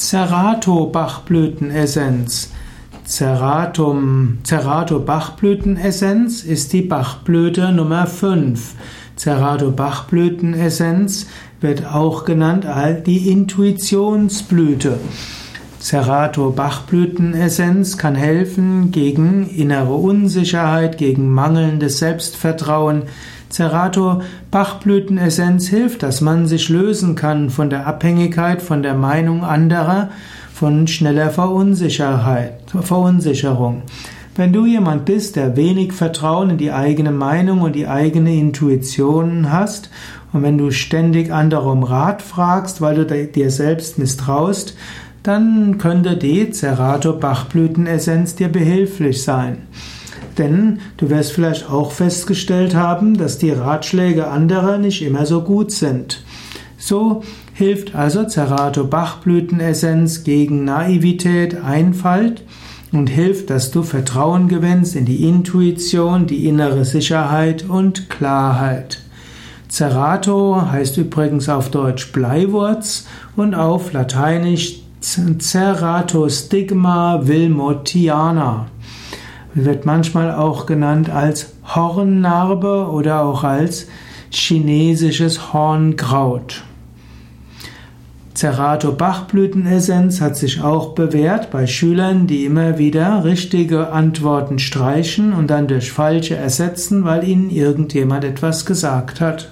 Cerato-Bachblütenessenz. Ceratum, Cerato-Bachblütenessenz ist die Bachblüte Nummer 5. Cerato-Bachblütenessenz wird auch genannt als die Intuitionsblüte. Cerato-Bachblütenessenz kann helfen gegen innere Unsicherheit, gegen mangelndes Selbstvertrauen. Cerato-Bachblütenessenz hilft, dass man sich lösen kann von der Abhängigkeit, von der Meinung anderer, von schneller Verunsicherheit, Verunsicherung. Wenn du jemand bist, der wenig Vertrauen in die eigene Meinung und die eigene Intuition hast, und wenn du ständig andere um Rat fragst, weil du dir selbst misstraust, dann könnte die Cerato-Bachblütenessenz dir behilflich sein. Denn du wirst vielleicht auch festgestellt haben, dass die Ratschläge anderer nicht immer so gut sind. So hilft also Cerato-Bachblütenessenz gegen Naivität, Einfalt und hilft, dass du Vertrauen gewinnst in die Intuition, die innere Sicherheit und Klarheit. Cerato heißt übrigens auf Deutsch Bleiwurz und auf Lateinisch Ceratostigma wilmotiana. Wird manchmal auch genannt als Hornnarbe oder auch als chinesisches Hornkraut. Cerato Bachblütenessenz hat sich auch bewährt bei Schülern, die immer wieder richtige Antworten streichen und dann durch falsche ersetzen, weil ihnen irgendjemand etwas gesagt hat.